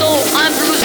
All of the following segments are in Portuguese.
no, I'm blue.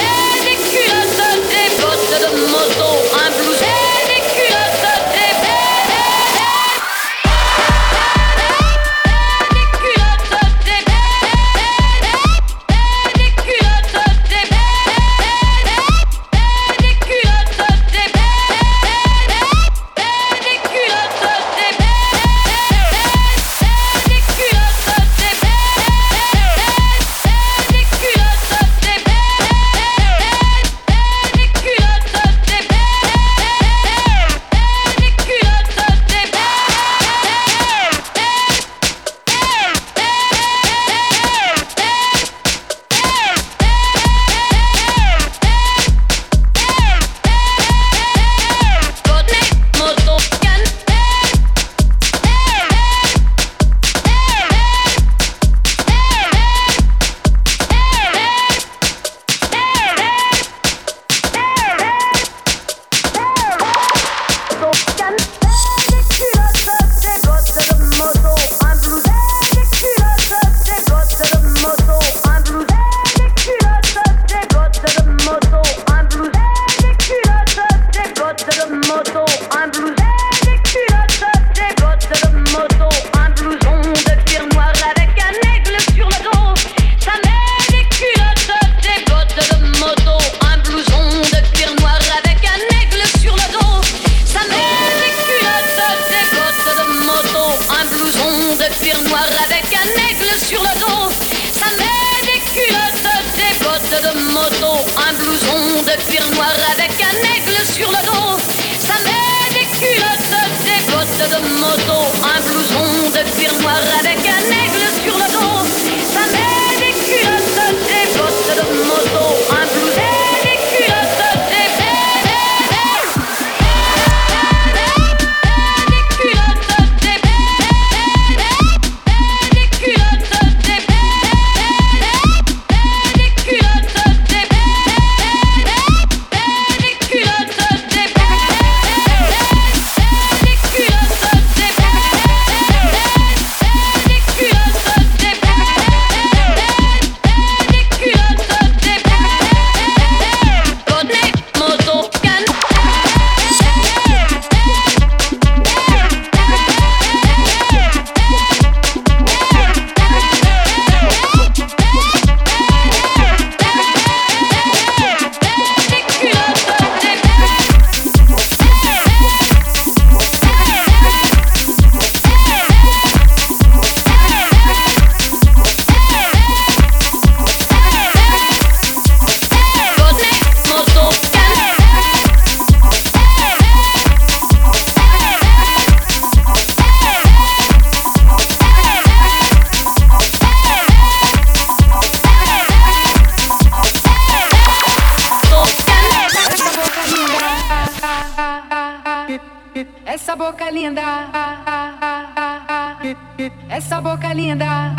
Essa boca linda